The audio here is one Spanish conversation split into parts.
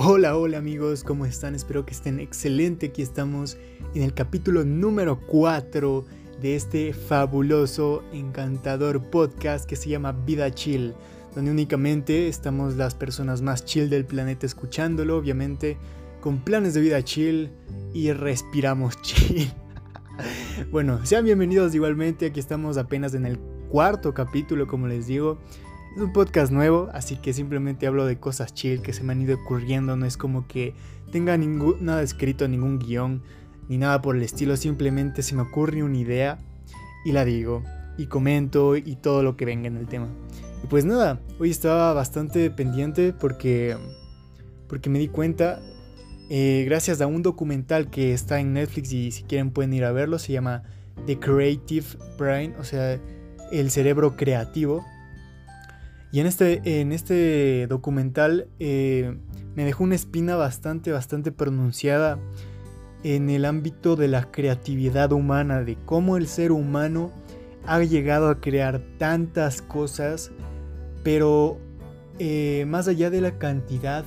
Hola, hola amigos, ¿cómo están? Espero que estén excelente. Aquí estamos en el capítulo número 4 de este fabuloso, encantador podcast que se llama Vida Chill, donde únicamente estamos las personas más chill del planeta escuchándolo, obviamente, con planes de vida chill y respiramos chill. bueno, sean bienvenidos igualmente, aquí estamos apenas en el cuarto capítulo, como les digo. Es un podcast nuevo, así que simplemente hablo de cosas chill que se me han ido ocurriendo. No es como que tenga ningún, nada escrito, ningún guion, ni nada por el estilo. Simplemente se me ocurre una idea y la digo. Y comento y todo lo que venga en el tema. Y pues nada, hoy estaba bastante pendiente porque, porque me di cuenta, eh, gracias a un documental que está en Netflix y si quieren pueden ir a verlo, se llama The Creative Brain, o sea, el cerebro creativo y en este, en este documental eh, me dejó una espina bastante, bastante pronunciada en el ámbito de la creatividad humana, de cómo el ser humano ha llegado a crear tantas cosas, pero eh, más allá de la cantidad,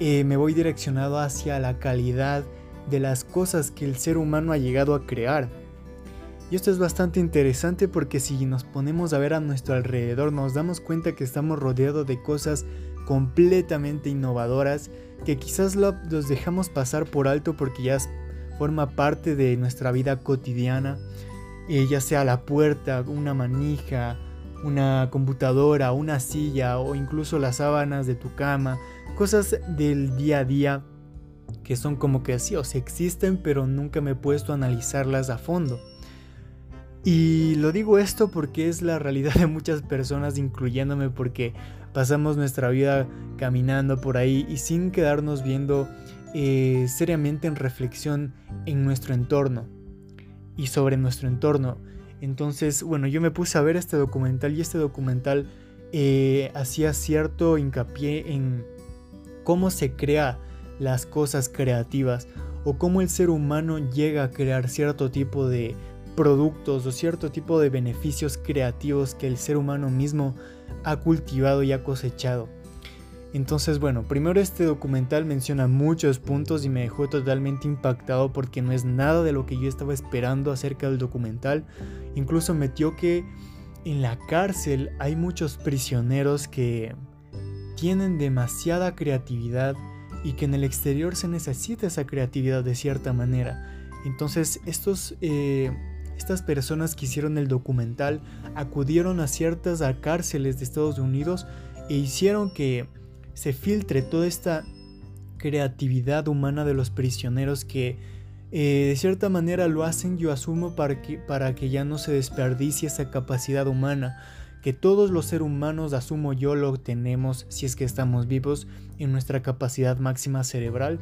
eh, me voy direccionado hacia la calidad de las cosas que el ser humano ha llegado a crear. Y esto es bastante interesante porque si nos ponemos a ver a nuestro alrededor nos damos cuenta que estamos rodeados de cosas completamente innovadoras que quizás los dejamos pasar por alto porque ya forma parte de nuestra vida cotidiana, eh, ya sea la puerta, una manija, una computadora, una silla o incluso las sábanas de tu cama, cosas del día a día que son como que sí o sea existen pero nunca me he puesto a analizarlas a fondo. Y lo digo esto porque es la realidad de muchas personas, incluyéndome, porque pasamos nuestra vida caminando por ahí y sin quedarnos viendo eh, seriamente en reflexión en nuestro entorno y sobre nuestro entorno. Entonces, bueno, yo me puse a ver este documental y este documental eh, hacía cierto hincapié en cómo se crea las cosas creativas o cómo el ser humano llega a crear cierto tipo de productos o cierto tipo de beneficios creativos que el ser humano mismo ha cultivado y ha cosechado. Entonces, bueno, primero este documental menciona muchos puntos y me dejó totalmente impactado porque no es nada de lo que yo estaba esperando acerca del documental. Incluso metió que en la cárcel hay muchos prisioneros que tienen demasiada creatividad y que en el exterior se necesita esa creatividad de cierta manera. Entonces, estos eh, estas personas que hicieron el documental acudieron a ciertas cárceles de Estados Unidos e hicieron que se filtre toda esta creatividad humana de los prisioneros que eh, de cierta manera lo hacen yo asumo para que, para que ya no se desperdicie esa capacidad humana que todos los seres humanos asumo yo lo tenemos si es que estamos vivos en nuestra capacidad máxima cerebral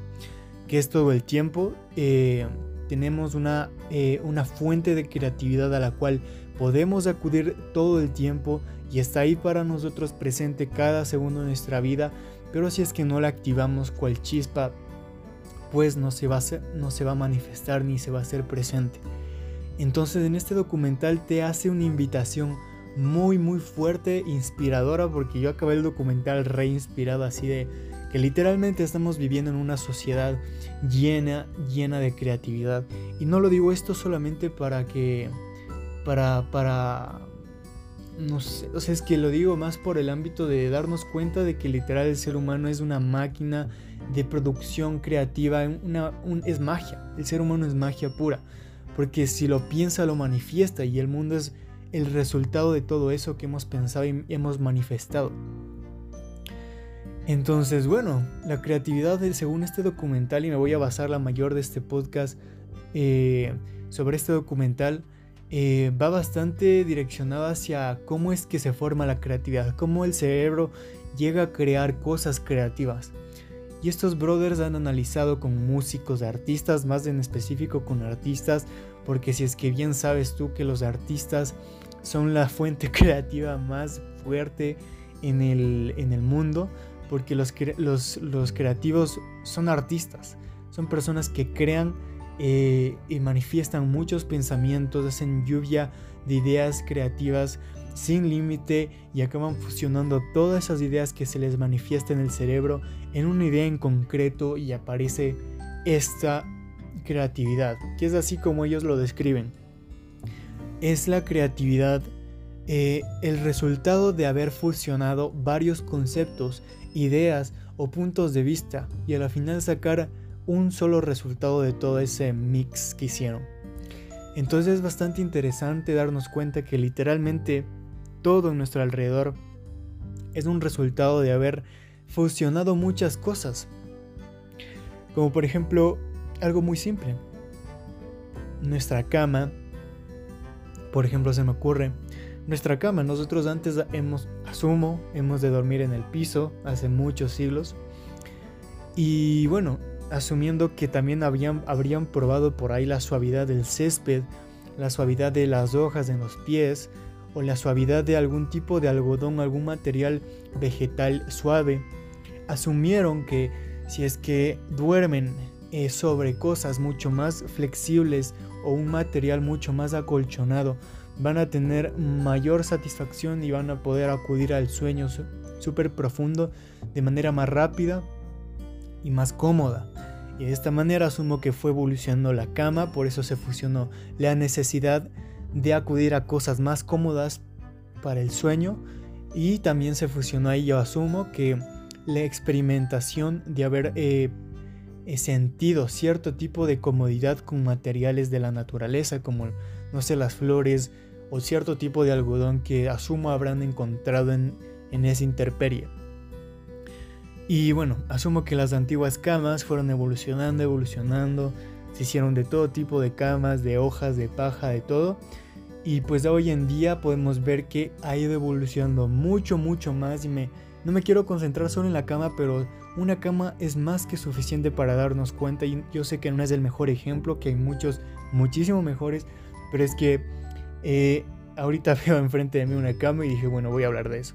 que es todo el tiempo eh, tenemos una, eh, una fuente de creatividad a la cual podemos acudir todo el tiempo y está ahí para nosotros presente cada segundo de nuestra vida, pero si es que no la activamos cual chispa, pues no se va a, no se va a manifestar ni se va a hacer presente. Entonces en este documental te hace una invitación muy muy fuerte, inspiradora, porque yo acabé el documental re inspirado así de que literalmente estamos viviendo en una sociedad llena, llena de creatividad. Y no lo digo esto solamente para que, para, para, no sé, o sea, es que lo digo más por el ámbito de darnos cuenta de que literal el ser humano es una máquina de producción creativa, una, es magia, el ser humano es magia pura, porque si lo piensa lo manifiesta y el mundo es el resultado de todo eso que hemos pensado y hemos manifestado. Entonces, bueno, la creatividad según este documental, y me voy a basar la mayor de este podcast eh, sobre este documental, eh, va bastante direccionado hacia cómo es que se forma la creatividad, cómo el cerebro llega a crear cosas creativas. Y estos brothers han analizado con músicos, artistas, más en específico con artistas, porque si es que bien sabes tú que los artistas son la fuente creativa más fuerte en el, en el mundo, porque los, los, creativos son artistas, son personas que crean eh, y manifiestan muchos pensamientos, hacen lluvia de ideas creativas sin límite y acaban fusionando todas esas ideas que se les manifiesta en el cerebro en una idea en concreto y aparece esta creatividad, que es así como ellos lo describen. Es la creatividad eh, el resultado de haber fusionado varios conceptos, ideas o puntos de vista y a la final sacar un solo resultado de todo ese mix que hicieron. Entonces es bastante interesante darnos cuenta que literalmente todo en nuestro alrededor es un resultado de haber fusionado muchas cosas. Como por ejemplo, algo muy simple. Nuestra cama, por ejemplo, se me ocurre, nuestra cama, nosotros antes hemos, asumo, hemos de dormir en el piso hace muchos siglos. Y bueno, asumiendo que también habían, habrían probado por ahí la suavidad del césped, la suavidad de las hojas en los pies, o la suavidad de algún tipo de algodón, algún material vegetal suave, asumieron que si es que duermen eh, sobre cosas mucho más flexibles o un material mucho más acolchonado, van a tener mayor satisfacción y van a poder acudir al sueño súper profundo de manera más rápida y más cómoda. Y de esta manera asumo que fue evolucionando la cama, por eso se fusionó la necesidad de acudir a cosas más cómodas para el sueño y también se fusionó ahí yo asumo que la experimentación de haber eh, eh, sentido cierto tipo de comodidad con materiales de la naturaleza como no sé las flores o cierto tipo de algodón que asumo habrán encontrado en, en esa interperie. Y bueno, asumo que las antiguas camas fueron evolucionando, evolucionando, se hicieron de todo tipo de camas, de hojas, de paja, de todo. Y pues hoy en día podemos ver que ha ido evolucionando mucho, mucho más. Y me, no me quiero concentrar solo en la cama, pero una cama es más que suficiente para darnos cuenta. Y yo sé que no es el mejor ejemplo, que hay muchos, muchísimo mejores. Pero es que eh, ahorita veo enfrente de mí una cama y dije, bueno, voy a hablar de eso.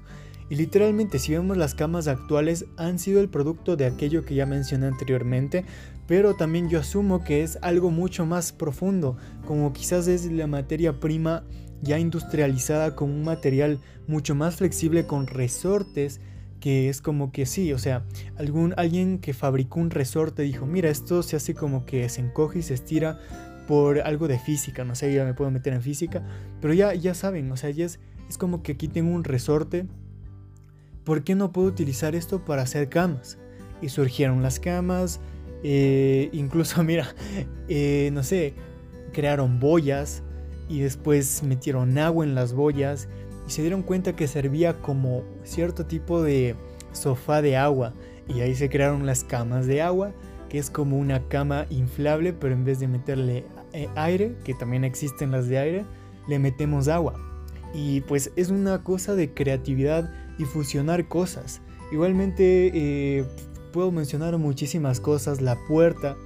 Y literalmente si vemos las camas actuales han sido el producto de aquello que ya mencioné anteriormente, pero también yo asumo que es algo mucho más profundo, como quizás es la materia prima ya industrializada con un material mucho más flexible con resortes que es como que sí, o sea, algún, alguien que fabricó un resorte dijo, mira, esto se hace como que se encoge y se estira por algo de física, no sé, ya me puedo meter en física, pero ya, ya saben, o sea, ya es, es como que aquí tengo un resorte ¿por qué no puedo utilizar esto para hacer camas? Y surgieron las camas, eh, incluso mira, eh, no sé, crearon boyas y después metieron agua en las boyas y se dieron cuenta que servía como cierto tipo de sofá de agua y ahí se crearon las camas de agua que es como una cama inflable pero en vez de meterle eh, aire que también existen las de aire le metemos agua y pues es una cosa de creatividad y fusionar cosas. Igualmente eh, puedo mencionar muchísimas cosas, la puerta,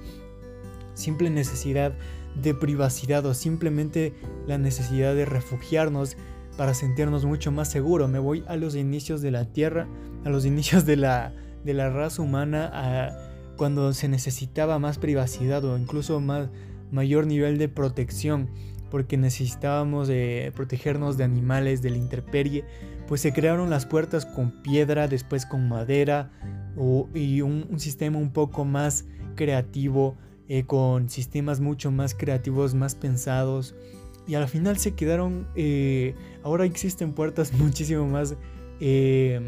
simple necesidad de privacidad o simplemente la necesidad de refugiarnos para sentirnos mucho más seguros. Me voy a los inicios de la Tierra, a los inicios de la, de la raza humana, a cuando se necesitaba más privacidad o incluso más, mayor nivel de protección porque necesitábamos protegernos de animales, de la intemperie, pues se crearon las puertas con piedra, después con madera y un, sistema un poco más creativo, eh, con sistemas mucho más creativos, más pensados. Y al final se quedaron, eh, ahora existen puertas muchísimo más, eh,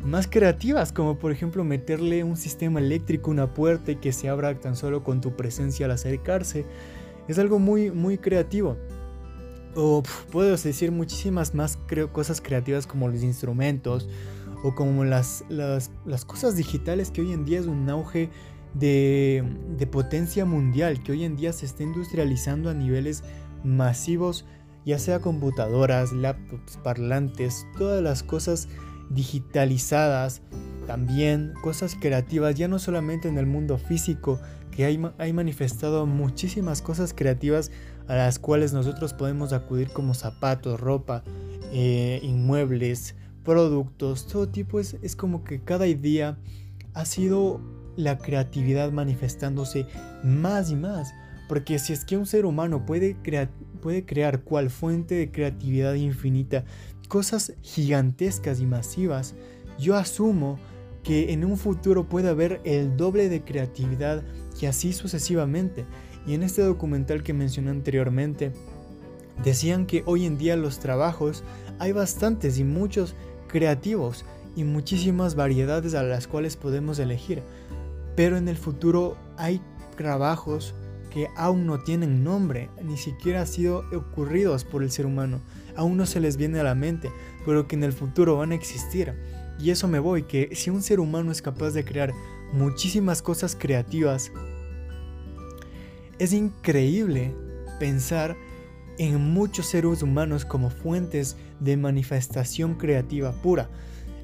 más creativas, como por ejemplo meterle un sistema eléctrico una puerta y que se abra tan solo con tu presencia al acercarse. Es algo muy, muy creativo. O puedo decir muchísimas más cosas creativas como los instrumentos o como las, las, cosas digitales que hoy en día es un auge de, de, potencia mundial, que hoy en día se está industrializando a niveles masivos, ya sea computadoras, laptops, parlantes, todas las cosas digitalizadas, también cosas creativas, ya no solamente en el mundo físico, que hay, manifestado muchísimas cosas creativas a las cuales nosotros podemos acudir como zapatos, ropa, eh, inmuebles, productos, todo tipo. Es, es como que cada día ha sido la creatividad manifestándose más y más. Porque si es que un ser humano puede, puede crear cual fuente de creatividad infinita cosas gigantescas y masivas, yo asumo que en un futuro puede haber el doble de creatividad y así sucesivamente. Y en este documental que mencioné anteriormente, decían que hoy en día los trabajos hay bastantes y muchos creativos y muchísimas variedades a las cuales podemos elegir. Pero en el futuro hay trabajos que aún no tienen nombre, ni siquiera han sido ocurridos por el ser humano, aún no se les viene a la mente, pero que en el futuro van a existir. Y eso me voy, que si un ser humano es capaz de crear muchísimas cosas creativas, es increíble pensar en muchos seres humanos como fuentes de manifestación creativa pura.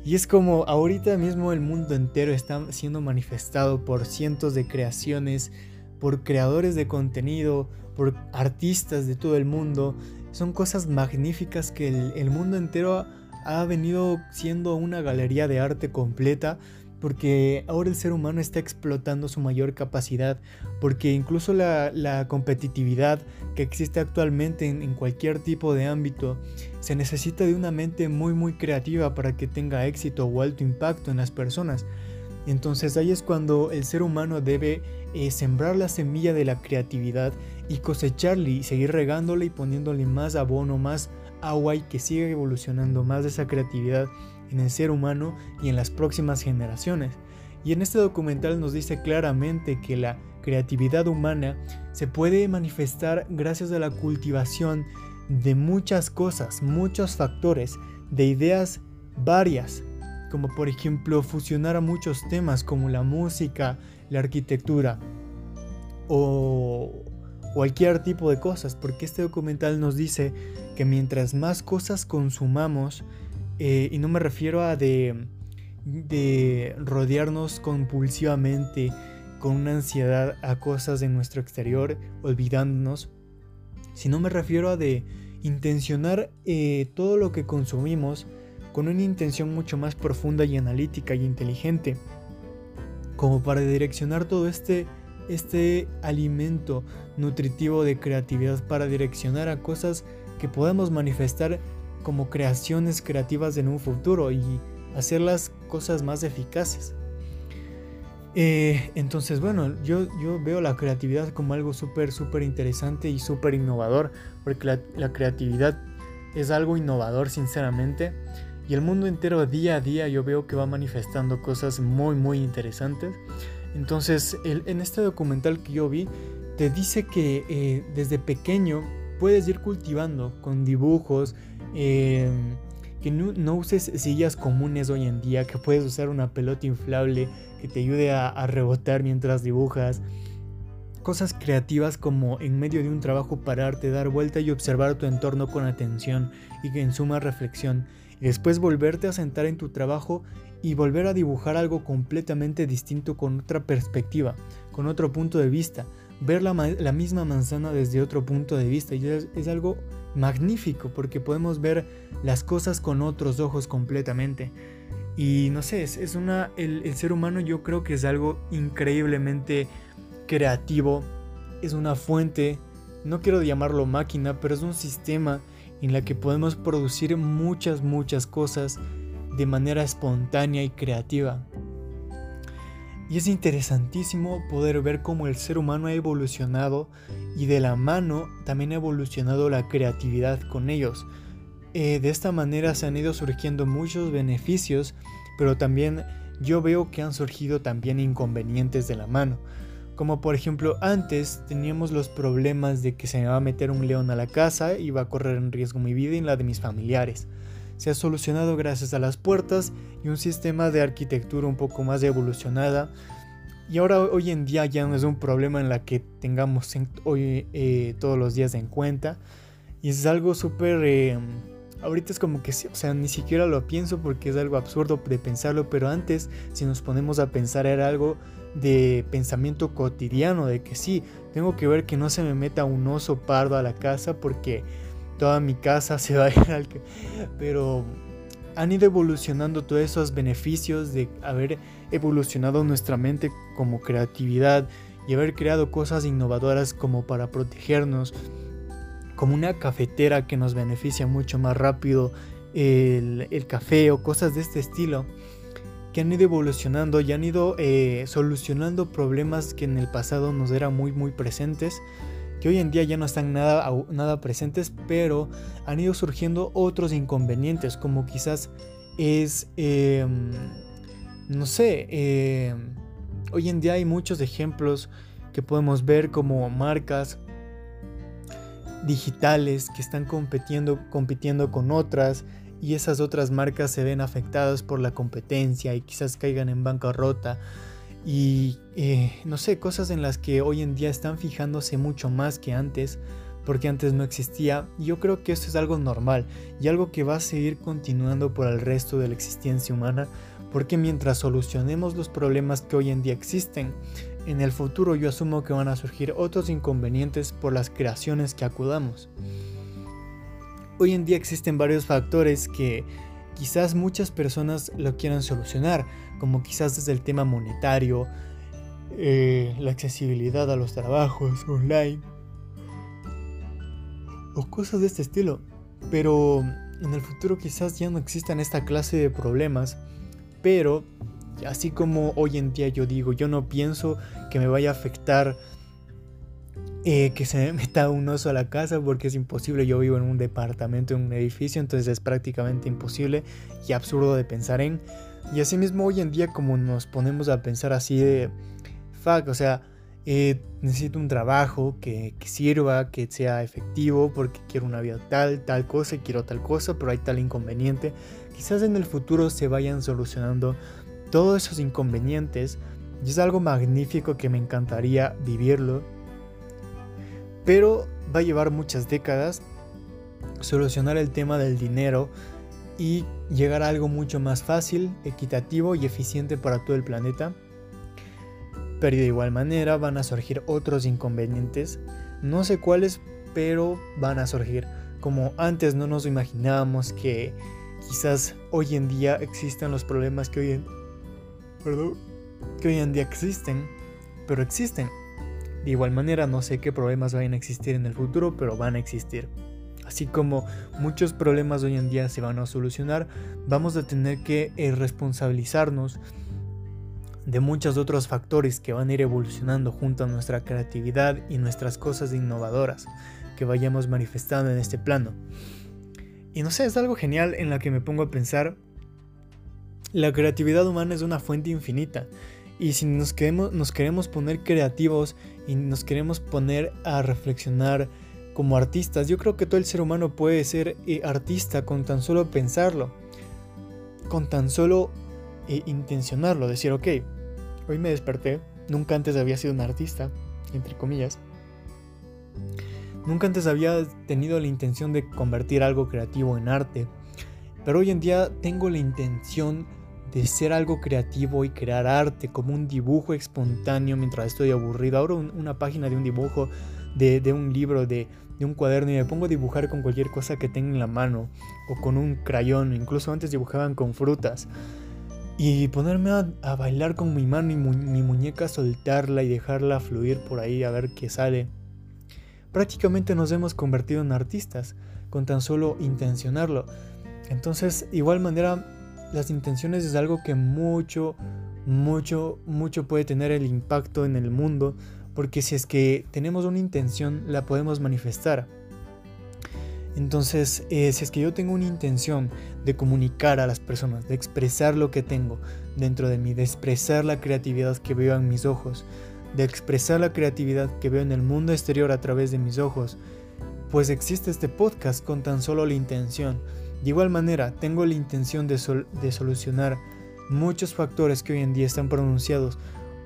Y es como ahorita mismo el mundo entero está siendo manifestado por cientos de creaciones, por creadores de contenido, por artistas de todo el mundo. Son cosas magníficas que el, mundo entero ha venido siendo una galería de arte completa porque ahora el ser humano está explotando su mayor capacidad, porque incluso la, competitividad que existe actualmente en, cualquier tipo de ámbito, se necesita de una mente muy muy creativa para que tenga éxito o alto impacto en las personas. Entonces ahí es cuando el ser humano debe eh, sembrar la semilla de la creatividad y cosecharle y seguir regándole y poniéndole más abono, más agua y que siga evolucionando más de esa creatividad en el ser humano y en las próximas generaciones. Y en este documental nos dice claramente que la creatividad humana se puede manifestar gracias a la cultivación de muchas cosas, muchos factores, de ideas varias, como por ejemplo fusionar a muchos temas como la música, la arquitectura o cualquier tipo de cosas, porque este documental nos dice que mientras más cosas consumamos, eh, y no me refiero a de, de rodearnos compulsivamente con una ansiedad a cosas de nuestro exterior, olvidándonos, sino me refiero a de intencionar eh, todo lo que consumimos con una intención mucho más profunda y analítica y inteligente, como para direccionar todo este, este alimento nutritivo de creatividad para direccionar a cosas que podemos manifestar como creaciones creativas en un futuro y hacer las cosas más eficaces. Eh, entonces, bueno, yo, yo veo la creatividad como algo súper, súper interesante y súper innovador, porque la, creatividad es algo innovador, sinceramente, y el mundo entero día a día yo veo que va manifestando cosas muy, muy interesantes. Entonces, el, en este documental que yo vi, te dice que eh, desde pequeño puedes ir cultivando con dibujos, Em, que no, uses sillas comunes hoy en día, que puedes usar una pelota inflable que te ayude a, rebotar mientras dibujas. Cosas creativas como en medio de un trabajo pararte, dar vuelta y observar tu entorno con atención y en suma reflexión. Después volverte a sentar en tu trabajo y volver a dibujar algo completamente distinto con otra perspectiva, con otro punto de vista. Ver la, misma manzana desde otro punto de vista. Es algo magnífico porque podemos ver las cosas con otros ojos completamente. Y no sé, es, una. El, ser humano yo creo que es algo increíblemente creativo. Es una fuente. No quiero llamarlo máquina, pero es un sistema en la que podemos producir muchas, muchas cosas de manera espontánea y creativa. Y es interesantísimo poder ver cómo el ser humano ha evolucionado y de la mano también ha evolucionado la creatividad con ellos. Eh, de esta manera se han ido surgiendo muchos beneficios, pero también yo veo que han surgido también inconvenientes de la mano. Como por ejemplo antes teníamos los problemas de que se me va a meter un león a la casa y va a correr en riesgo mi vida y la de mis familiares se ha solucionado gracias a las puertas y un sistema de arquitectura un poco más evolucionada. Y ahora hoy en día ya no es un problema en la que tengamos hoy, eh, todos los días en cuenta. Y es algo súper... Eh, ahorita es como que, o sea, ni siquiera lo pienso porque es algo absurdo de pensarlo, pero antes, si nos ponemos a pensar, era algo de pensamiento cotidiano, de que sí, tengo que ver que no se me meta un oso pardo a la casa porque toda mi casa se va a ir al... Pero han ido evolucionando todos esos beneficios de haber evolucionado nuestra mente como creatividad y haber creado cosas innovadoras como para protegernos, como una cafetera que nos beneficia mucho más rápido el, café o cosas de este estilo que han ido evolucionando y han ido eh, solucionando problemas que en el pasado nos eran muy muy presentes que hoy en día ya no están nada, nada presentes, pero han ido surgiendo otros inconvenientes, como quizás es, em, no sé, em, hoy en día hay muchos ejemplos que podemos ver como marcas digitales que están compitiendo, compitiendo con otras y esas otras marcas se ven afectadas por la competencia y quizás caigan en bancarrota y eh, no sé, cosas en las que hoy en día están fijándose mucho más que antes, porque antes no existía. Yo creo que esto es algo normal y algo que va a seguir continuando por el resto de la existencia humana, porque mientras solucionemos los problemas que hoy en día existen, en el futuro yo asumo que van a surgir otros inconvenientes por las creaciones que acudamos. Hoy en día existen varios factores que quizás muchas personas lo quieran solucionar, como quizás desde el tema monetario, eh, la accesibilidad a los trabajos online o cosas de este estilo. Pero en el futuro quizás ya no existan esta clase de problemas, pero así como hoy en día yo digo, yo no pienso que me vaya a afectar eh, que se me meta un oso a la casa porque es imposible. Yo vivo en un departamento, en un edificio, entonces es prácticamente imposible y absurdo de pensar en. Y asimismo hoy en día como nos ponemos a pensar así de, fuck, o sea, eh, necesito un trabajo que, que, sirva, que sea efectivo porque quiero una vida tal, tal cosa quiero tal cosa, pero hay tal inconveniente. Quizás en el futuro se vayan solucionando todos esos inconvenientes y es algo magnífico que me encantaría vivirlo pero va a llevar muchas décadas solucionar el tema del dinero y llegar a algo mucho más fácil, equitativo y eficiente para todo el planeta. Pero de igual manera van a surgir otros inconvenientes, no sé cuáles, pero van a surgir. Como antes no nos imaginábamos que quizás hoy en día existan los problemas que hoy en, que hoy en día existen, pero existen. De igual manera, no sé qué problemas vayan a existir en el futuro, pero van a existir. Así como muchos problemas hoy en día se van a solucionar, vamos a tener que eh, responsabilizarnos de muchos otros factores que van a ir evolucionando junto a nuestra creatividad y nuestras cosas innovadoras que vayamos manifestando en este plano. Y no sé, es algo genial en la que me pongo a pensar, la creatividad humana es una fuente infinita y si nos queremos, nos queremos poner creativos y nos queremos poner a reflexionar como artistas, yo creo que todo el ser humano puede ser eh, artista con tan solo pensarlo, con tan solo eh, intencionarlo, decir, ok, hoy me desperté, nunca antes había sido un artista, entre comillas, nunca antes había tenido la intención de convertir algo creativo en arte, pero hoy en día tengo la intención de ser algo creativo y crear arte, como un dibujo espontáneo mientras estoy aburrido. Abro una página de un dibujo, de, un libro, de, un cuaderno y me pongo a dibujar con cualquier cosa que tenga en la mano o con un crayón. Incluso antes dibujaban con frutas. Y ponerme a, bailar con mi mano y mi muñeca, soltarla y dejarla fluir por ahí a ver qué sale. Prácticamente nos hemos convertido en artistas con tan solo intencionarlo. Entonces, igual manera, las intenciones es algo que mucho, mucho, mucho puede tener el impacto en el mundo, porque si es que tenemos una intención, la podemos manifestar. Entonces, eh, si es que yo tengo una intención de comunicar a las personas, de expresar lo que tengo dentro de mí, de expresar la creatividad que veo en mis ojos, de expresar la creatividad que veo en el mundo exterior a través de mis ojos, pues existe este podcast con tan solo la intención de igual manera, tengo la intención de, solucionar muchos factores que hoy en día están pronunciados.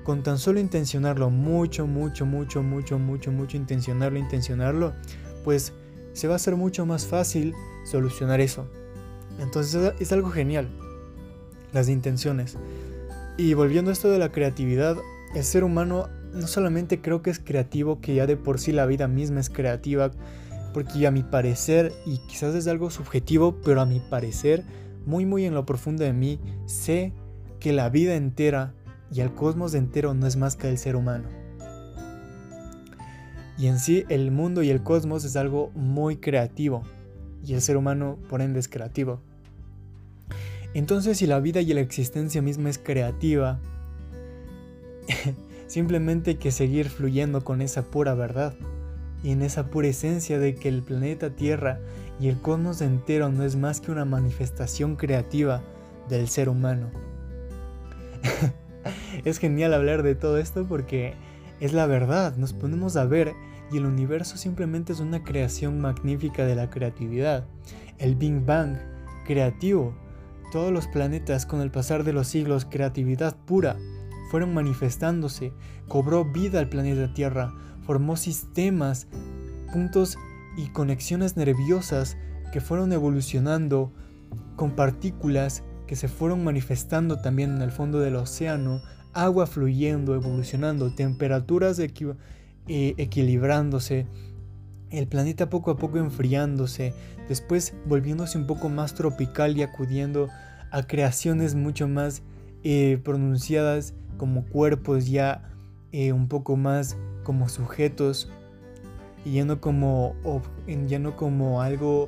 Con tan solo intencionarlo, mucho, mucho, mucho, mucho, mucho, mucho intencionarlo, intencionarlo, pues se va a hacer mucho más fácil solucionar eso. Entonces es algo genial, las intenciones. Y volviendo a esto de la creatividad, el ser humano no solamente creo que es creativo, que ya de por sí la vida misma es creativa, porque a mi parecer, y quizás es algo subjetivo, pero a mi parecer, muy muy en lo profundo de mí, sé que la vida entera y el cosmos entero no es más que el ser humano. Y en sí el mundo y el cosmos es algo muy creativo. Y el ser humano por ende es creativo. Entonces si la vida y la existencia misma es creativa, simplemente hay que seguir fluyendo con esa pura verdad y en esa pura esencia de que el planeta Tierra y el cosmos entero no es más que una manifestación creativa del ser humano. es genial hablar de todo esto porque es la verdad, nos ponemos a ver y el universo simplemente es una creación magnífica de la creatividad. El Big Bang, creativo. Todos los planetas con el pasar de los siglos, creatividad pura, fueron manifestándose, cobró vida al planeta Tierra, formó sistemas, puntos y conexiones nerviosas que fueron evolucionando con partículas que se fueron manifestando también en el fondo del océano, agua fluyendo, evolucionando, temperaturas eh, equilibrándose, el planeta poco a poco enfriándose, después volviéndose un poco más tropical y acudiendo a creaciones mucho más eh, pronunciadas como cuerpos ya eh, un poco más como sujetos y ya no como, ya no como algo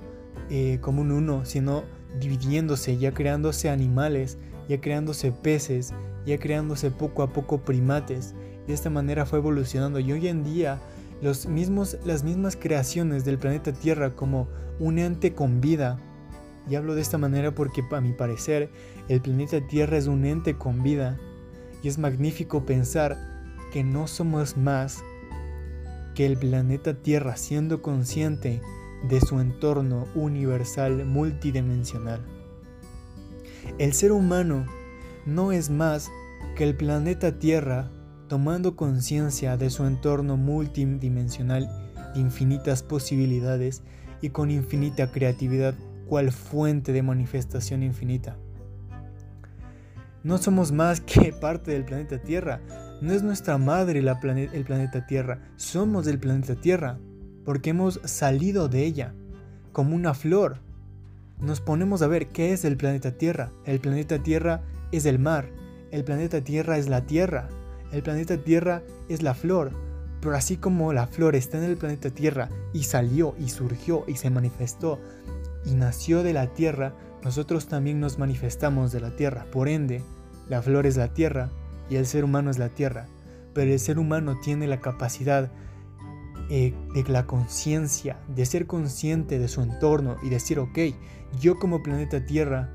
como un uno, sino dividiéndose, ya creándose animales, ya creándose peces, ya creándose poco a poco primates. De esta manera fue evolucionando y hoy en día los mismos, las mismas creaciones del planeta Tierra como un ente con vida. Y hablo de esta manera porque a mi parecer el planeta Tierra es un ente con vida. Y es magnífico pensar que no somos más que el planeta Tierra siendo consciente de su entorno universal multidimensional. El ser humano no es más que el planeta Tierra tomando conciencia de su entorno multidimensional de infinitas posibilidades y con infinita creatividad cual fuente de manifestación infinita. No somos más que parte del planeta Tierra, no es nuestra madre el planeta Tierra, somos del planeta Tierra, porque hemos salido de ella, como una flor. Nos ponemos a ver qué es el planeta Tierra. El planeta Tierra es el mar, el planeta Tierra es la Tierra, el planeta Tierra es la flor. Pero así como la flor está en el planeta Tierra y salió y surgió y se manifestó y nació de la Tierra, nosotros también nos manifestamos de la Tierra. Por ende, la flor es la Tierra y el ser humano es la Tierra. Pero el ser humano tiene la capacidad eh, de la conciencia, de ser consciente de su entorno y decir, ok, yo como planeta Tierra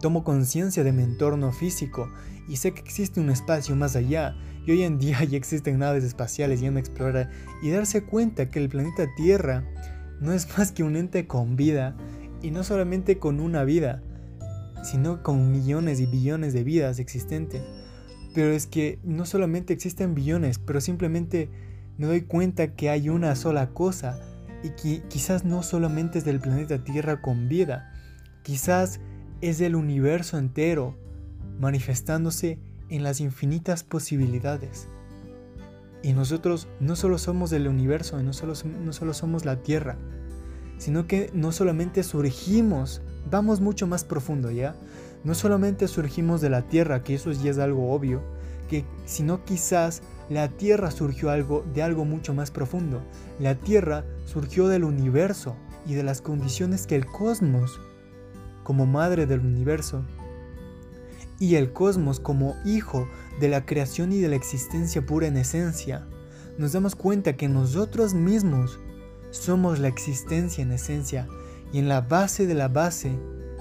tomo conciencia de mi entorno físico y sé que existe un espacio más allá y hoy en día ya existen naves espaciales yendo a explorar y darse cuenta que el planeta Tierra no es más que un ente con vida y no solamente con una vida, sino con millones y billones de vidas existentes. Pero es que no solamente existen billones, pero simplemente me doy cuenta que hay una sola cosa y que quizás no solamente es del planeta Tierra con vida, quizás es del universo entero manifestándose en las infinitas posibilidades. Y nosotros no solo somos del universo, no solo, no solo somos la Tierra, sino que no solamente surgimos, vamos mucho más profundo, ¿ya? No solamente surgimos de la Tierra, que eso ya es algo obvio, que, sino quizás la Tierra surgió algo de algo mucho más profundo. La Tierra surgió del universo y de las condiciones que el cosmos, como madre del universo, y el cosmos como hijo de la creación y de la existencia pura en esencia, nos damos cuenta que nosotros mismos somos la existencia en esencia y en la base de la base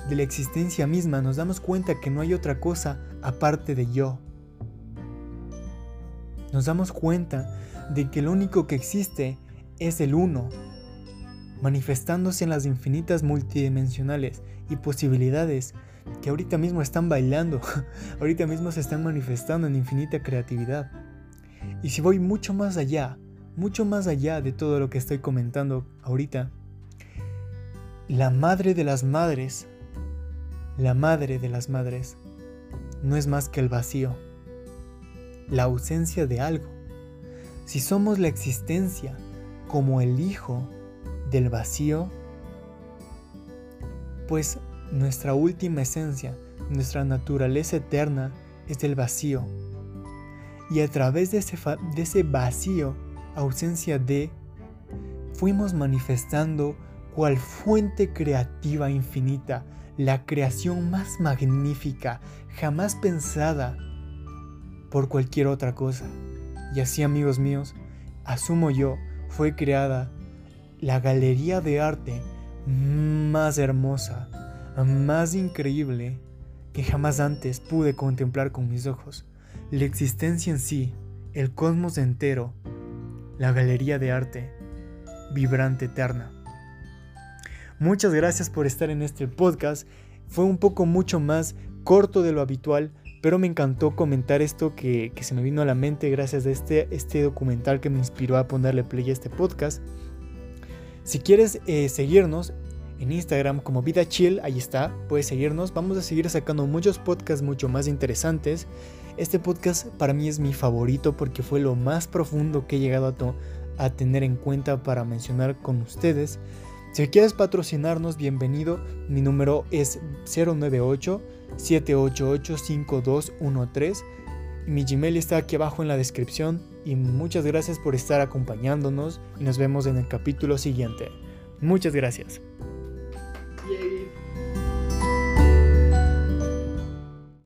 de la existencia misma nos damos cuenta que no hay otra cosa aparte de yo nos damos cuenta de que lo único que existe es el uno, manifestándose en las infinitas multidimensionales y posibilidades que ahorita mismo están bailando, ahorita mismo se están manifestando en infinita creatividad. Y si voy mucho más allá, mucho más allá de todo lo que estoy comentando ahorita, la madre de las madres, la madre de las madres, no es más que el vacío la ausencia de algo. Si somos la existencia como el hijo del vacío, pues nuestra última esencia, nuestra naturaleza eterna es el vacío. Y a través de ese, de ese vacío ausencia de, fuimos manifestando cual fuente creativa infinita, la creación más magnífica jamás pensada por cualquier otra cosa. Y así amigos míos, asumo yo, fue creada la galería de arte más hermosa, más increíble que jamás antes pude contemplar con mis ojos. La existencia en sí, el cosmos entero, la galería de arte, vibrante eterna. Muchas gracias por estar en este podcast. Fue un poco mucho más corto de lo habitual, pero me encantó comentar esto que, se me vino a la mente gracias a este, este documental que me inspiró a ponerle play a este podcast. Si quieres eh, seguirnos en Instagram como Vida Chill, ahí está, puedes seguirnos. Vamos a seguir sacando muchos podcasts mucho más interesantes. Este podcast para mí es mi favorito porque fue lo más profundo que he llegado a, a tener en cuenta para mencionar con ustedes. Si quieres patrocinarnos, bienvenido. Mi número es 098 788 5213. Mi Gmail está aquí abajo en la descripción y muchas gracias por estar acompañándonos y nos vemos en el capítulo siguiente. Muchas gracias.